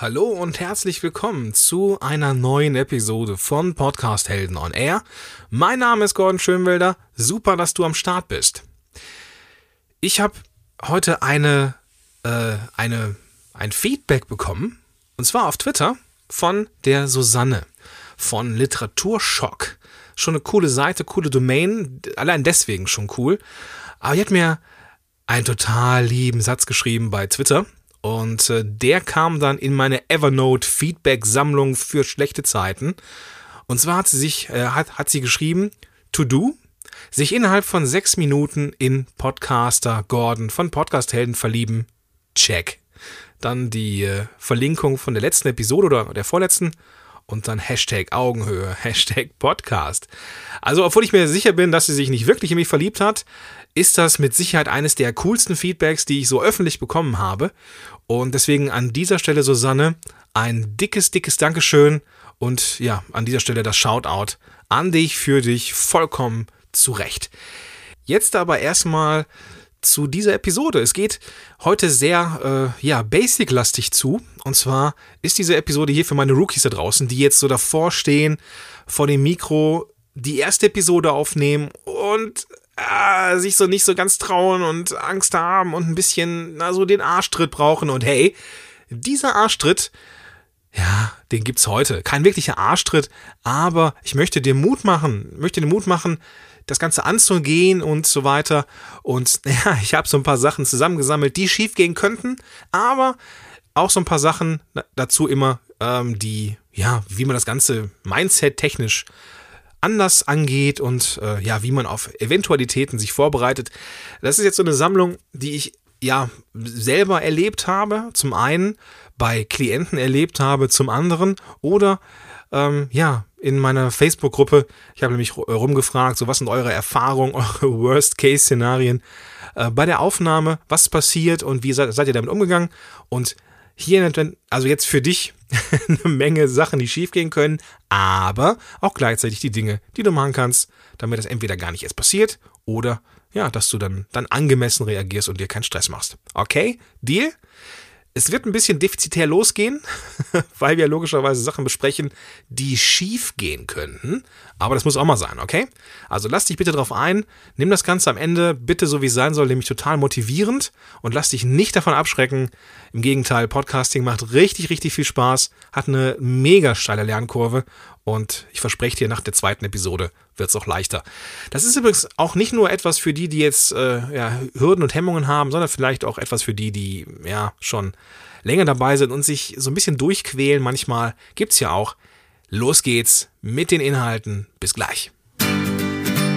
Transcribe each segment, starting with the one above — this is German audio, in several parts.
Hallo und herzlich willkommen zu einer neuen Episode von Podcast Helden on Air. Mein Name ist Gordon Schönwelder. Super, dass du am Start bist. Ich habe heute eine, äh, eine, ein Feedback bekommen und zwar auf Twitter von der Susanne von Literaturschock. Schon eine coole Seite, coole Domain, allein deswegen schon cool. Aber die hat mir einen total lieben Satz geschrieben bei Twitter. Und äh, der kam dann in meine Evernote Feedback Sammlung für schlechte Zeiten. Und zwar hat sie sich, äh, hat, hat sie geschrieben, to do, sich innerhalb von sechs Minuten in Podcaster Gordon von Podcast Helden verlieben. Check. Dann die äh, Verlinkung von der letzten Episode oder der vorletzten und dann Hashtag Augenhöhe, Hashtag Podcast. Also, obwohl ich mir sicher bin, dass sie sich nicht wirklich in mich verliebt hat, ist das mit Sicherheit eines der coolsten Feedbacks, die ich so öffentlich bekommen habe. Und deswegen an dieser Stelle, Susanne, ein dickes, dickes Dankeschön und ja, an dieser Stelle das Shoutout an dich für dich vollkommen zurecht. Jetzt aber erstmal zu dieser Episode. Es geht heute sehr äh, ja, basic-lastig zu. Und zwar ist diese Episode hier für meine Rookies da draußen, die jetzt so davor stehen, vor dem Mikro die erste Episode aufnehmen und äh, sich so nicht so ganz trauen und Angst haben und ein bisschen na, so den Arschtritt brauchen. Und hey, dieser Arschtritt, ja, den gibt's heute. Kein wirklicher Arschtritt, aber ich möchte dir Mut machen, möchte dir Mut machen, das Ganze anzugehen und so weiter. Und ja, ich habe so ein paar Sachen zusammengesammelt, die schief gehen könnten, aber auch so ein paar Sachen dazu immer, ähm, die, ja, wie man das Ganze Mindset technisch anders angeht und äh, ja, wie man auf Eventualitäten sich vorbereitet. Das ist jetzt so eine Sammlung, die ich ja selber erlebt habe, zum einen bei Klienten erlebt habe, zum anderen oder ähm, ja, in meiner Facebook-Gruppe. Ich habe nämlich rumgefragt, so was sind eure Erfahrungen, eure Worst-Case-Szenarien äh, bei der Aufnahme, was passiert und wie seid, seid ihr damit umgegangen? Und hier, also jetzt für dich eine Menge Sachen, die schiefgehen können, aber auch gleichzeitig die Dinge, die du machen kannst, damit das entweder gar nicht erst passiert oder ja, dass du dann, dann angemessen reagierst und dir keinen Stress machst. Okay? Deal? Es wird ein bisschen defizitär losgehen, weil wir logischerweise Sachen besprechen, die schief gehen könnten. Aber das muss auch mal sein, okay? Also lass dich bitte drauf ein, nimm das Ganze am Ende bitte so wie es sein soll, nämlich total motivierend und lass dich nicht davon abschrecken. Im Gegenteil, Podcasting macht richtig, richtig viel Spaß, hat eine mega steile Lernkurve und ich verspreche dir, nach der zweiten Episode wird es auch leichter. Das ist übrigens auch nicht nur etwas für die, die jetzt äh, ja, Hürden und Hemmungen haben, sondern vielleicht auch etwas für die, die ja schon länger dabei sind und sich so ein bisschen durchquälen. Manchmal gibt es ja auch. Los geht's mit den Inhalten. Bis gleich.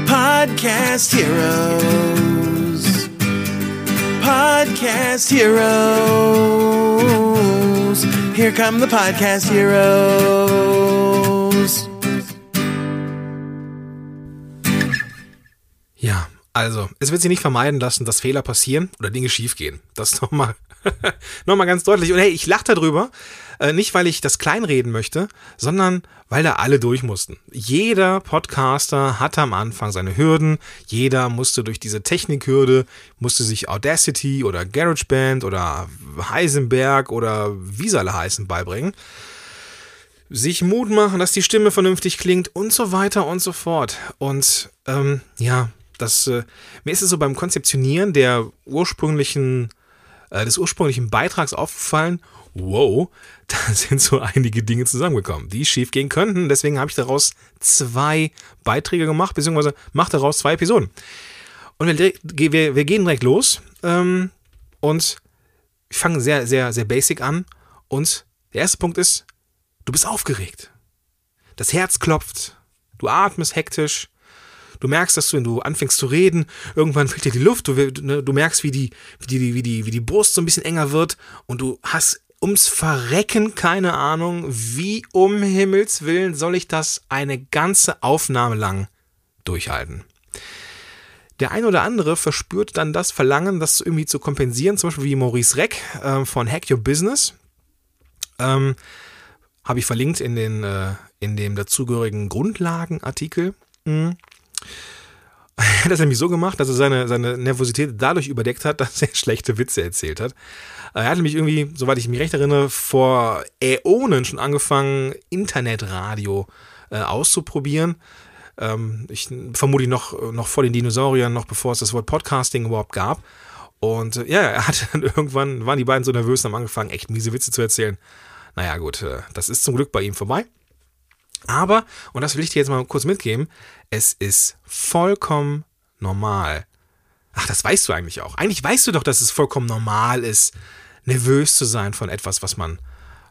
Podcast Heroes. Podcast Heroes. Here come the Podcast Heroes. Ja, also, es wird sich nicht vermeiden lassen, dass Fehler passieren oder Dinge schiefgehen. Das nochmal noch mal ganz deutlich. Und hey, ich lache darüber, äh, nicht weil ich das kleinreden möchte, sondern weil da alle durch mussten. Jeder Podcaster hatte am Anfang seine Hürden. Jeder musste durch diese Technikhürde, musste sich Audacity oder GarageBand oder Heisenberg oder wie sie alle heißen beibringen sich Mut machen, dass die Stimme vernünftig klingt und so weiter und so fort. Und ähm, ja, das, äh, mir ist es so beim Konzeptionieren der ursprünglichen, äh, des ursprünglichen Beitrags aufgefallen, wow, da sind so einige Dinge zusammengekommen, die schief gehen könnten. Deswegen habe ich daraus zwei Beiträge gemacht, beziehungsweise mache daraus zwei Episoden. Und wir, wir, wir gehen direkt los ähm, und ich fange sehr, sehr, sehr basic an. Und der erste Punkt ist, du bist aufgeregt. Das Herz klopft, du atmest hektisch, Du merkst, dass du, wenn du anfängst zu reden, irgendwann fehlt dir die Luft. Du, ne, du merkst, wie die, wie, die, wie, die, wie die Brust so ein bisschen enger wird und du hast ums Verrecken keine Ahnung, wie um Himmels Willen soll ich das eine ganze Aufnahme lang durchhalten. Der ein oder andere verspürt dann das Verlangen, das irgendwie zu kompensieren, zum Beispiel wie Maurice Reck äh, von Hack Your Business. Ähm, Habe ich verlinkt in, den, äh, in dem dazugehörigen Grundlagenartikel. Mhm. Er hat das nämlich so gemacht, dass er seine, seine Nervosität dadurch überdeckt hat, dass er schlechte Witze erzählt hat. Er hat nämlich irgendwie, soweit ich mich recht erinnere, vor Äonen schon angefangen, Internetradio äh, auszuprobieren. Ähm, ich vermute noch, noch vor den Dinosauriern, noch bevor es das Wort Podcasting überhaupt gab. Und äh, ja, er hat dann irgendwann, waren die beiden so nervös und haben angefangen, echt miese Witze zu erzählen. Naja, gut, äh, das ist zum Glück bei ihm vorbei. Aber, und das will ich dir jetzt mal kurz mitgeben, es ist vollkommen normal. Ach, das weißt du eigentlich auch. Eigentlich weißt du doch, dass es vollkommen normal ist, nervös zu sein von etwas, was man,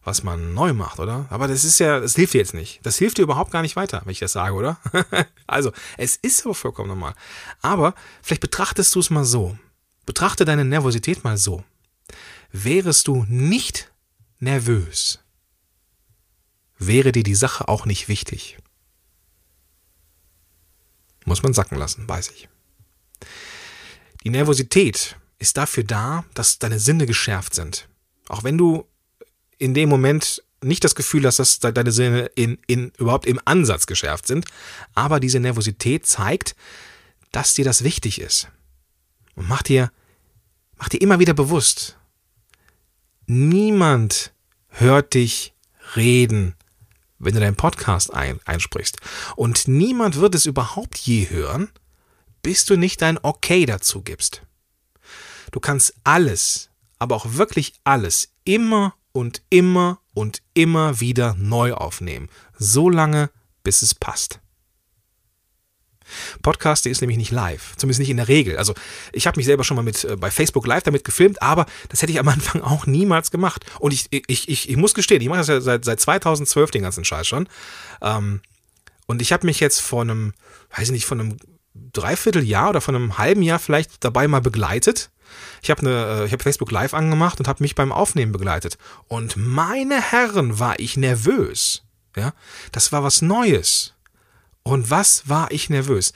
was man neu macht, oder? Aber das ist ja, das hilft dir jetzt nicht. Das hilft dir überhaupt gar nicht weiter, wenn ich das sage, oder? also, es ist aber vollkommen normal. Aber vielleicht betrachtest du es mal so. Betrachte deine Nervosität mal so. Wärest du nicht nervös, wäre dir die Sache auch nicht wichtig. Muss man sacken lassen, weiß ich. Die Nervosität ist dafür da, dass deine Sinne geschärft sind. Auch wenn du in dem Moment nicht das Gefühl hast, dass deine Sinne in, in, überhaupt im Ansatz geschärft sind, aber diese Nervosität zeigt, dass dir das wichtig ist. Und mach dir, mach dir immer wieder bewusst, niemand hört dich reden, wenn du deinen Podcast ein, einsprichst. Und niemand wird es überhaupt je hören, bis du nicht dein Okay dazu gibst. Du kannst alles, aber auch wirklich alles, immer und immer und immer wieder neu aufnehmen. So lange, bis es passt. Podcast, der ist nämlich nicht live, zumindest nicht in der Regel. Also ich habe mich selber schon mal mit äh, bei Facebook Live damit gefilmt, aber das hätte ich am Anfang auch niemals gemacht. Und ich, ich, ich, ich muss gestehen, ich mache das ja seit, seit 2012 den ganzen Scheiß schon. Ähm, und ich habe mich jetzt vor einem, weiß ich nicht, von einem Dreivierteljahr oder von einem halben Jahr vielleicht dabei mal begleitet. Ich habe eine, äh, Facebook Live angemacht und habe mich beim Aufnehmen begleitet. Und meine Herren, war ich nervös. Ja, das war was Neues. Und was war ich nervös?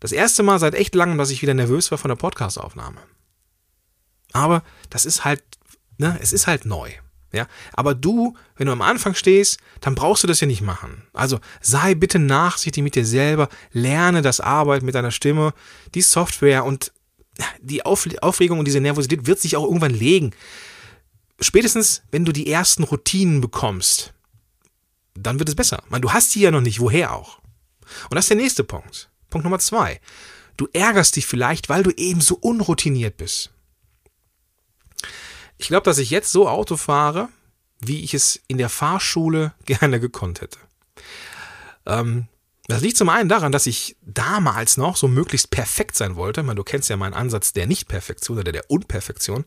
Das erste Mal seit echt langem, dass ich wieder nervös war von der Podcastaufnahme. Aber das ist halt, ne, es ist halt neu. Ja, aber du, wenn du am Anfang stehst, dann brauchst du das ja nicht machen. Also sei bitte nachsichtig mit dir selber, lerne das Arbeiten mit deiner Stimme, die Software und die Aufregung und diese Nervosität wird sich auch irgendwann legen. Spätestens, wenn du die ersten Routinen bekommst, dann wird es besser. Man, du hast die ja noch nicht, woher auch. Und das ist der nächste Punkt. Punkt Nummer zwei. Du ärgerst dich vielleicht, weil du eben so unroutiniert bist. Ich glaube, dass ich jetzt so Auto fahre, wie ich es in der Fahrschule gerne gekonnt hätte. Ähm, das liegt zum einen daran, dass ich damals noch so möglichst perfekt sein wollte. meine, du kennst ja meinen Ansatz der Nicht-Perfektion oder der Unperfektion.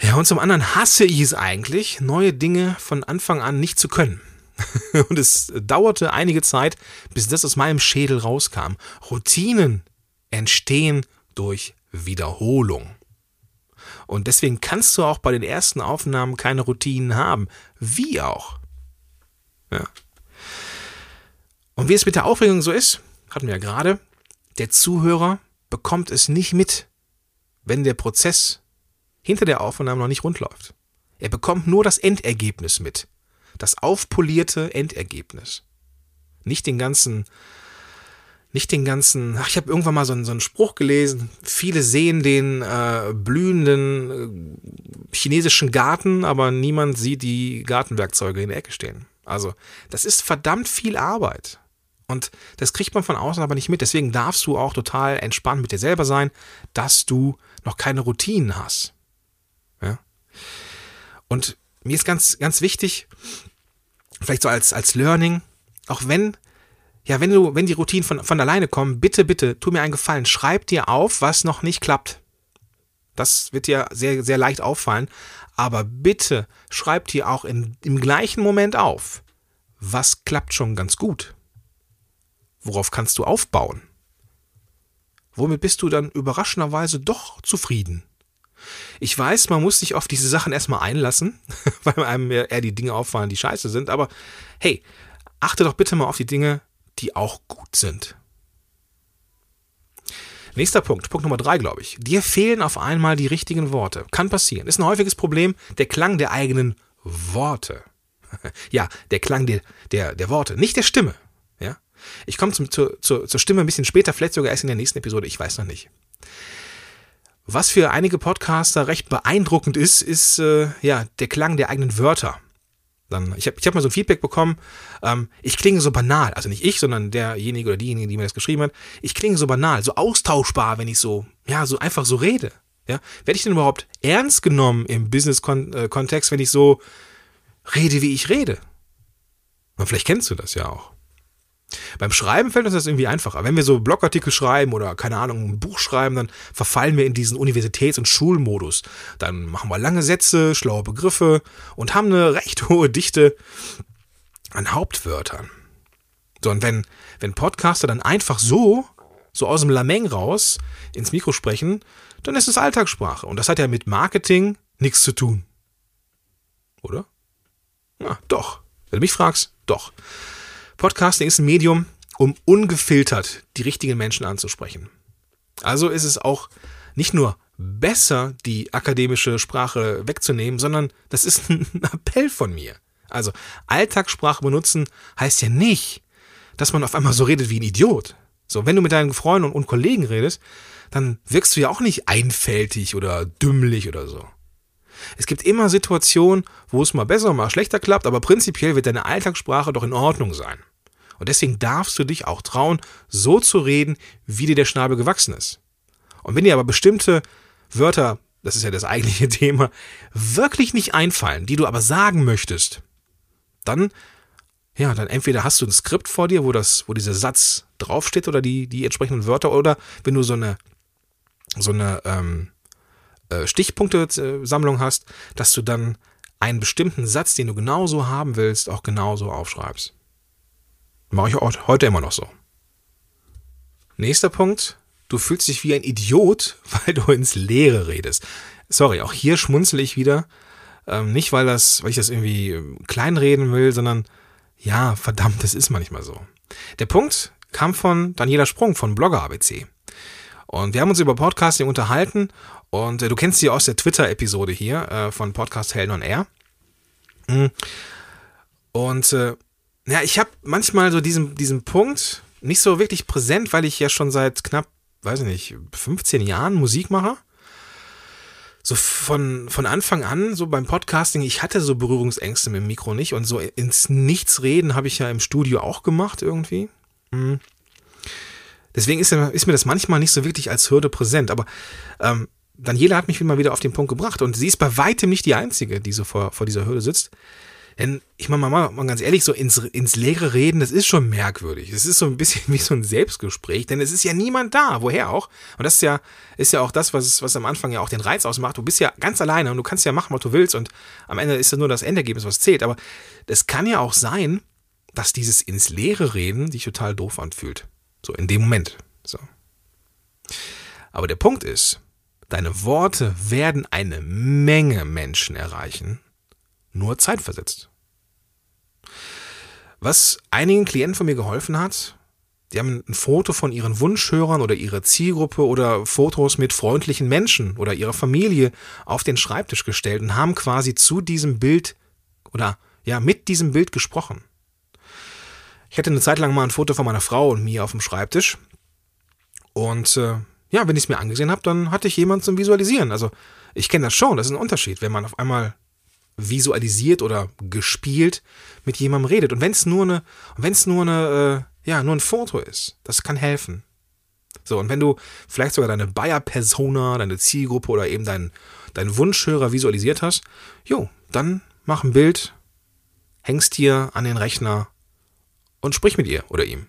Ja, und zum anderen hasse ich es eigentlich, neue Dinge von Anfang an nicht zu können. Und es dauerte einige Zeit, bis das aus meinem Schädel rauskam. Routinen entstehen durch Wiederholung. Und deswegen kannst du auch bei den ersten Aufnahmen keine Routinen haben. Wie auch. Ja. Und wie es mit der Aufregung so ist, hatten wir ja gerade, der Zuhörer bekommt es nicht mit, wenn der Prozess hinter der Aufnahme noch nicht rund läuft. Er bekommt nur das Endergebnis mit das aufpolierte Endergebnis. Nicht den ganzen, nicht den ganzen, ach, ich habe irgendwann mal so einen, so einen Spruch gelesen, viele sehen den äh, blühenden äh, chinesischen Garten, aber niemand sieht die Gartenwerkzeuge in der Ecke stehen. Also, das ist verdammt viel Arbeit. Und das kriegt man von außen aber nicht mit. Deswegen darfst du auch total entspannt mit dir selber sein, dass du noch keine Routinen hast. Ja? Und mir ist ganz, ganz wichtig, vielleicht so als, als Learning, auch wenn, ja, wenn du, wenn die Routinen von, von alleine kommen, bitte, bitte, tu mir einen Gefallen, schreib dir auf, was noch nicht klappt. Das wird dir sehr, sehr leicht auffallen. Aber bitte schreib dir auch in, im gleichen Moment auf, was klappt schon ganz gut. Worauf kannst du aufbauen? Womit bist du dann überraschenderweise doch zufrieden? Ich weiß, man muss sich auf diese Sachen erstmal einlassen, weil einem eher die Dinge auffallen, die scheiße sind. Aber hey, achte doch bitte mal auf die Dinge, die auch gut sind. Nächster Punkt, Punkt Nummer drei, glaube ich. Dir fehlen auf einmal die richtigen Worte. Kann passieren. Ist ein häufiges Problem, der Klang der eigenen Worte. ja, der Klang der, der, der Worte, nicht der Stimme. Ja? Ich komme zur, zur, zur Stimme ein bisschen später, vielleicht sogar erst in der nächsten Episode, ich weiß noch nicht. Was für einige Podcaster recht beeindruckend ist, ist äh, ja der Klang der eigenen Wörter. Dann, ich habe ich hab mal so ein Feedback bekommen, ähm, ich klinge so banal, also nicht ich, sondern derjenige oder diejenige, die mir das geschrieben hat, ich klinge so banal, so austauschbar, wenn ich so, ja, so einfach so rede. Ja? Werde ich denn überhaupt ernst genommen im Business-Kontext, wenn ich so rede, wie ich rede? Und vielleicht kennst du das ja auch. Beim Schreiben fällt uns das irgendwie einfacher. Wenn wir so Blogartikel schreiben oder, keine Ahnung, ein Buch schreiben, dann verfallen wir in diesen Universitäts- und Schulmodus. Dann machen wir lange Sätze, schlaue Begriffe und haben eine recht hohe Dichte an Hauptwörtern. So, und wenn, wenn Podcaster dann einfach so, so aus dem Lameng raus ins Mikro sprechen, dann ist es Alltagssprache. Und das hat ja mit Marketing nichts zu tun. Oder? Na, doch. Wenn du mich fragst, doch. Podcasting ist ein Medium, um ungefiltert die richtigen Menschen anzusprechen. Also ist es auch nicht nur besser, die akademische Sprache wegzunehmen, sondern das ist ein Appell von mir. Also Alltagssprache benutzen heißt ja nicht, dass man auf einmal so redet wie ein Idiot. So, wenn du mit deinen Freunden und Kollegen redest, dann wirkst du ja auch nicht einfältig oder dümmlich oder so. Es gibt immer Situationen, wo es mal besser, mal schlechter klappt, aber prinzipiell wird deine Alltagssprache doch in Ordnung sein. Und deswegen darfst du dich auch trauen, so zu reden, wie dir der Schnabel gewachsen ist. Und wenn dir aber bestimmte Wörter, das ist ja das eigentliche Thema, wirklich nicht einfallen, die du aber sagen möchtest, dann, ja, dann entweder hast du ein Skript vor dir, wo das, wo dieser Satz draufsteht oder die, die entsprechenden Wörter, oder wenn du so eine, so eine ähm, äh, Stichpunktesammlung hast, dass du dann einen bestimmten Satz, den du genauso haben willst, auch genauso aufschreibst. Mache ich heute immer noch so. Nächster Punkt. Du fühlst dich wie ein Idiot, weil du ins Leere redest. Sorry, auch hier schmunzel ich wieder. Ähm, nicht, weil, das, weil ich das irgendwie ähm, kleinreden will, sondern ja, verdammt, das ist manchmal so. Der Punkt kam von Daniela Sprung von Blogger ABC. Und wir haben uns über Podcasting unterhalten und äh, du kennst sie aus der Twitter-Episode hier äh, von Podcast Helden on Air. Mhm. Und äh, ja, ich habe manchmal so diesen, diesen Punkt nicht so wirklich präsent, weil ich ja schon seit knapp, weiß ich nicht, 15 Jahren Musik mache. So von, von Anfang an, so beim Podcasting, ich hatte so Berührungsängste mit dem Mikro nicht und so ins Nichts reden habe ich ja im Studio auch gemacht irgendwie. Mhm. Deswegen ist, ist, mir das manchmal nicht so wirklich als Hürde präsent. Aber ähm, Daniela hat mich mal wieder auf den Punkt gebracht und sie ist bei weitem nicht die Einzige, die so vor, vor dieser Hürde sitzt. Denn ich meine mal, mal ganz ehrlich, so ins, ins Leere reden, das ist schon merkwürdig. Es ist so ein bisschen wie so ein Selbstgespräch, denn es ist ja niemand da, woher auch. Und das ist ja, ist ja auch das, was, was am Anfang ja auch den Reiz ausmacht. Du bist ja ganz alleine und du kannst ja machen, was du willst und am Ende ist ja nur das Endergebnis, was zählt. Aber es kann ja auch sein, dass dieses ins Leere reden dich total doof anfühlt. So in dem Moment. So. Aber der Punkt ist, deine Worte werden eine Menge Menschen erreichen nur zeitversetzt. Was einigen Klienten von mir geholfen hat, die haben ein Foto von ihren Wunschhörern oder ihrer Zielgruppe oder Fotos mit freundlichen Menschen oder ihrer Familie auf den Schreibtisch gestellt und haben quasi zu diesem Bild oder ja, mit diesem Bild gesprochen. Ich hatte eine Zeit lang mal ein Foto von meiner Frau und mir auf dem Schreibtisch. Und äh, ja, wenn ich es mir angesehen habe, dann hatte ich jemanden zum Visualisieren. Also ich kenne das schon, das ist ein Unterschied, wenn man auf einmal visualisiert oder gespielt mit jemandem redet. Und wenn es nur eine, wenn es nur eine, äh, ja, nur ein Foto ist, das kann helfen. So, und wenn du vielleicht sogar deine Bayer-Persona, deine Zielgruppe oder eben deinen, deinen Wunschhörer visualisiert hast, jo, dann mach ein Bild, hängst dir an den Rechner und sprich mit ihr oder ihm.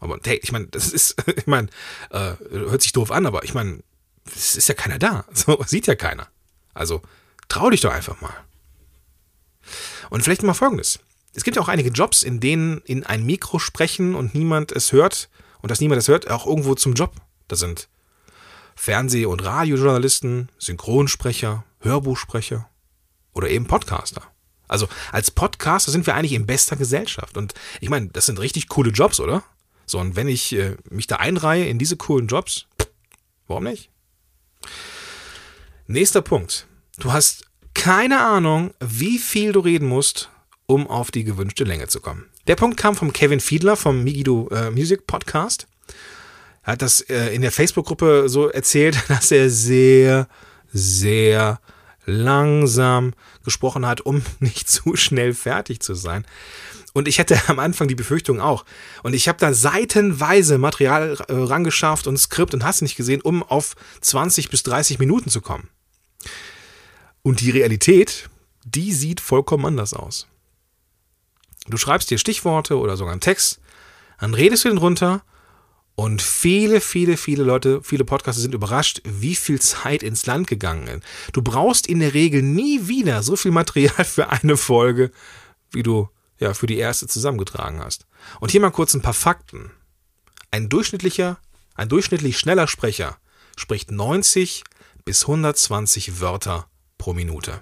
Aber hey, ich meine, das ist, ich meine, äh, hört sich doof an, aber ich meine, es ist ja keiner da. So sieht ja keiner. Also trau dich doch einfach mal. Und vielleicht mal folgendes. Es gibt ja auch einige Jobs, in denen in ein Mikro sprechen und niemand es hört und dass niemand es hört, auch irgendwo zum Job. Das sind Fernseh- und Radiojournalisten, Synchronsprecher, Hörbuchsprecher oder eben Podcaster. Also als Podcaster sind wir eigentlich in bester Gesellschaft. Und ich meine, das sind richtig coole Jobs, oder? So, und wenn ich äh, mich da einreihe in diese coolen Jobs, warum nicht? Nächster Punkt. Du hast keine Ahnung, wie viel du reden musst, um auf die gewünschte Länge zu kommen. Der Punkt kam vom Kevin Fiedler vom Migido äh, Music Podcast. Er hat das äh, in der Facebook-Gruppe so erzählt, dass er sehr, sehr langsam gesprochen hat, um nicht zu schnell fertig zu sein. Und ich hatte am Anfang die Befürchtung auch. Und ich habe da seitenweise Material äh, rangeschafft und Skript und hast nicht gesehen, um auf 20 bis 30 Minuten zu kommen. Und die Realität, die sieht vollkommen anders aus. Du schreibst dir Stichworte oder sogar einen Text, dann redest du den runter und viele, viele, viele Leute, viele Podcaster sind überrascht, wie viel Zeit ins Land gegangen ist. Du brauchst in der Regel nie wieder so viel Material für eine Folge, wie du ja für die erste zusammengetragen hast. Und hier mal kurz ein paar Fakten. Ein durchschnittlicher, ein durchschnittlich schneller Sprecher spricht 90 bis 120 Wörter pro Minute.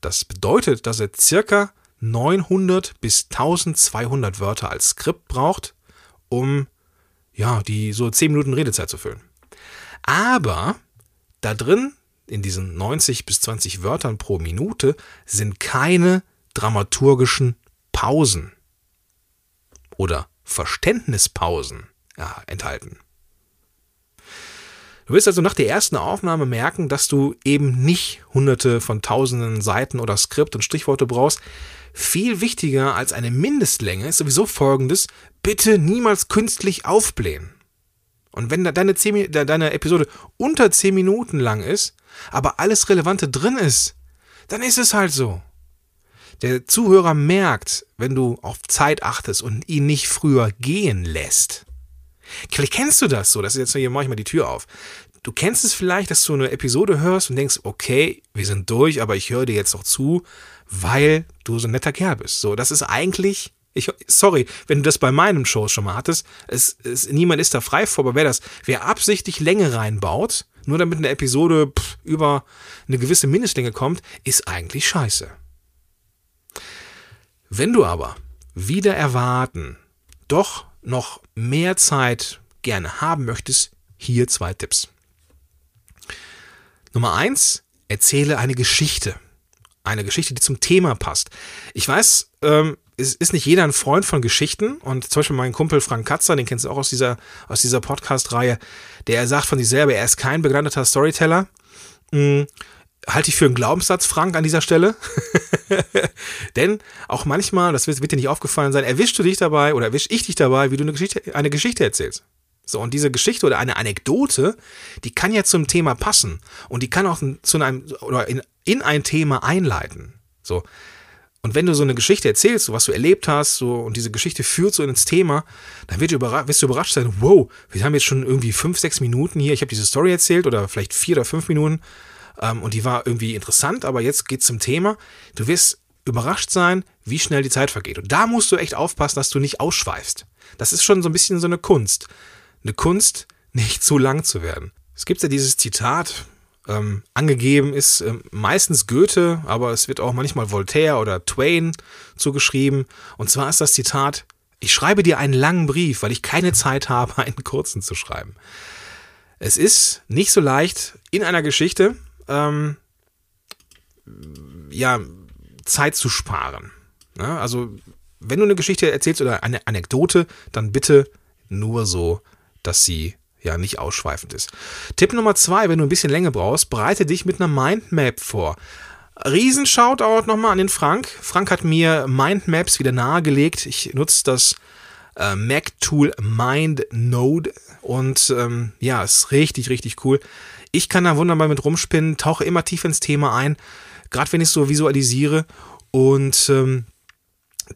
Das bedeutet, dass er circa 900 bis 1200 Wörter als Skript braucht, um ja, die so 10 Minuten Redezeit zu füllen. Aber da drin, in diesen 90 bis 20 Wörtern pro Minute, sind keine dramaturgischen Pausen oder Verständnispausen ja, enthalten. Du wirst also nach der ersten Aufnahme merken, dass du eben nicht hunderte von tausenden Seiten oder Skript und Strichworte brauchst. Viel wichtiger als eine Mindestlänge ist sowieso folgendes, bitte niemals künstlich aufblähen. Und wenn deine, 10, deine Episode unter 10 Minuten lang ist, aber alles Relevante drin ist, dann ist es halt so. Der Zuhörer merkt, wenn du auf Zeit achtest und ihn nicht früher gehen lässt. Vielleicht kennst du das so, das ist jetzt hier mache ich mal die Tür auf. Du kennst es vielleicht, dass du eine Episode hörst und denkst, okay, wir sind durch, aber ich höre dir jetzt noch zu, weil du so ein netter Kerl bist. So, das ist eigentlich, ich, sorry, wenn du das bei meinem Show schon mal hattest, es, es, niemand ist da frei vor, aber wer das, wer absichtlich Länge reinbaut, nur damit eine Episode pff, über eine gewisse Mindestlänge kommt, ist eigentlich scheiße. Wenn du aber wieder erwarten, doch noch mehr Zeit gerne haben möchtest, hier zwei Tipps. Nummer eins, erzähle eine Geschichte. Eine Geschichte, die zum Thema passt. Ich weiß, ähm, es ist nicht jeder ein Freund von Geschichten und zum Beispiel mein Kumpel Frank Katzer, den kennst du auch aus dieser, aus dieser Podcast-Reihe, der sagt von sich selber, er ist kein begnadeter Storyteller. Hm, halte ich für einen Glaubenssatz, Frank, an dieser Stelle. Denn auch manchmal, das wird, wird dir nicht aufgefallen sein, erwischst du dich dabei oder erwisch ich dich dabei, wie du eine Geschichte, eine Geschichte erzählst. So, und diese Geschichte oder eine Anekdote, die kann ja zum Thema passen. Und die kann auch zu einem oder in, in ein Thema einleiten. So. Und wenn du so eine Geschichte erzählst, so was du erlebt hast, so, und diese Geschichte führt so ins Thema, dann wird du wirst du überrascht sein, wow, wir haben jetzt schon irgendwie fünf, sechs Minuten hier, ich habe diese Story erzählt oder vielleicht vier oder fünf Minuten ähm, und die war irgendwie interessant, aber jetzt geht's zum Thema. Du wirst überrascht sein, wie schnell die Zeit vergeht. Und da musst du echt aufpassen, dass du nicht ausschweifst. Das ist schon so ein bisschen so eine Kunst. Eine Kunst, nicht zu lang zu werden. Es gibt ja dieses Zitat, ähm, angegeben ist ähm, meistens Goethe, aber es wird auch manchmal Voltaire oder Twain zugeschrieben. Und zwar ist das Zitat, ich schreibe dir einen langen Brief, weil ich keine Zeit habe, einen kurzen zu schreiben. Es ist nicht so leicht, in einer Geschichte ähm, ja, Zeit zu sparen. Ja, also, wenn du eine Geschichte erzählst oder eine Anekdote, dann bitte nur so, dass sie ja nicht ausschweifend ist. Tipp Nummer zwei, wenn du ein bisschen Länge brauchst, bereite dich mit einer Mindmap vor. Riesen Shoutout nochmal an den Frank. Frank hat mir Mindmaps wieder nahegelegt. Ich nutze das äh, Mac-Tool MindNode und ähm, ja, ist richtig, richtig cool. Ich kann da wunderbar mit rumspinnen, tauche immer tief ins Thema ein, gerade wenn ich es so visualisiere. Und ähm,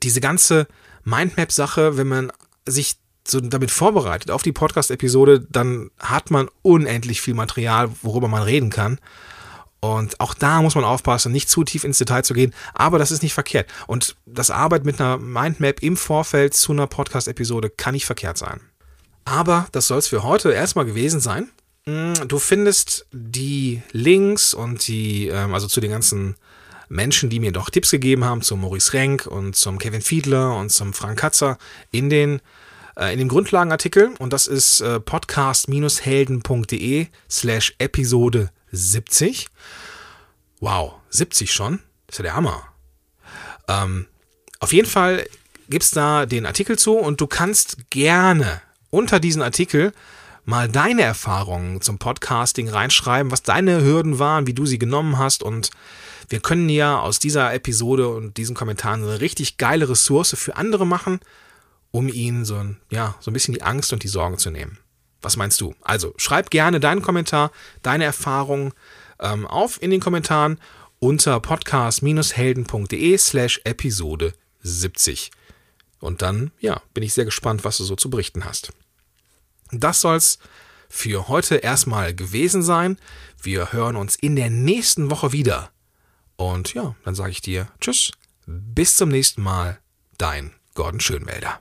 diese ganze Mindmap-Sache, wenn man sich so damit vorbereitet auf die Podcast-Episode, dann hat man unendlich viel Material, worüber man reden kann. Und auch da muss man aufpassen, nicht zu tief ins Detail zu gehen, aber das ist nicht verkehrt. Und das Arbeit mit einer Mindmap im Vorfeld zu einer Podcast-Episode kann nicht verkehrt sein. Aber das soll es für heute erstmal gewesen sein. Mm, du findest die Links und die, ähm, also zu den ganzen Menschen, die mir doch Tipps gegeben haben, zum Maurice Renk und zum Kevin Fiedler und zum Frank Katzer in den in dem Grundlagenartikel und das ist äh, podcast-helden.de slash Episode 70. Wow, 70 schon? Das ist ja der Hammer. Ähm, Auf jeden Fall gibt's da den Artikel zu und du kannst gerne unter diesen Artikel mal deine Erfahrungen zum Podcasting reinschreiben, was deine Hürden waren, wie du sie genommen hast und wir können ja aus dieser Episode und diesen Kommentaren eine richtig geile Ressource für andere machen, um ihnen so ein, ja, so ein bisschen die Angst und die Sorgen zu nehmen. Was meinst du? Also schreib gerne deinen Kommentar, deine Erfahrungen ähm, auf in den Kommentaren unter podcast-helden.de slash Episode 70. Und dann, ja, bin ich sehr gespannt, was du so zu berichten hast. Das soll's für heute erstmal gewesen sein. Wir hören uns in der nächsten Woche wieder. Und ja, dann sage ich dir Tschüss, bis zum nächsten Mal, dein Gordon Schönwälder.